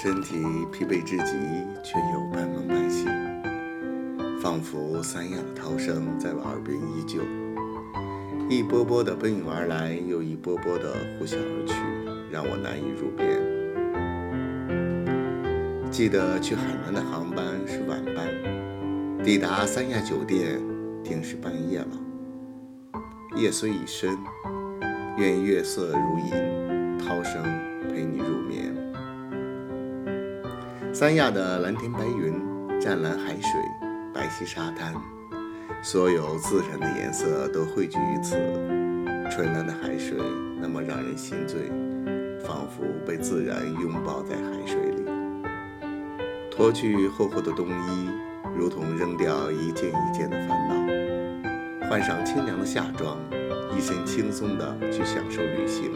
身体疲惫至极，却又半梦半醒，仿佛三亚的涛声在我耳边依旧，一波波的奔涌而来，又一波波的呼啸而去，让我难以入眠。记得去海南的航班是晚班，抵达三亚酒店定是半夜了。夜虽已深，愿月色如银，涛声陪你入眠。三亚的蓝天白云、湛蓝海水、白皙沙滩，所有自然的颜色都汇聚于此。纯蓝的海水那么让人心醉，仿佛被自然拥抱在海水里。脱去厚厚的冬衣，如同扔掉一件一件的烦恼，换上清凉的夏装，一身轻松地去享受旅行。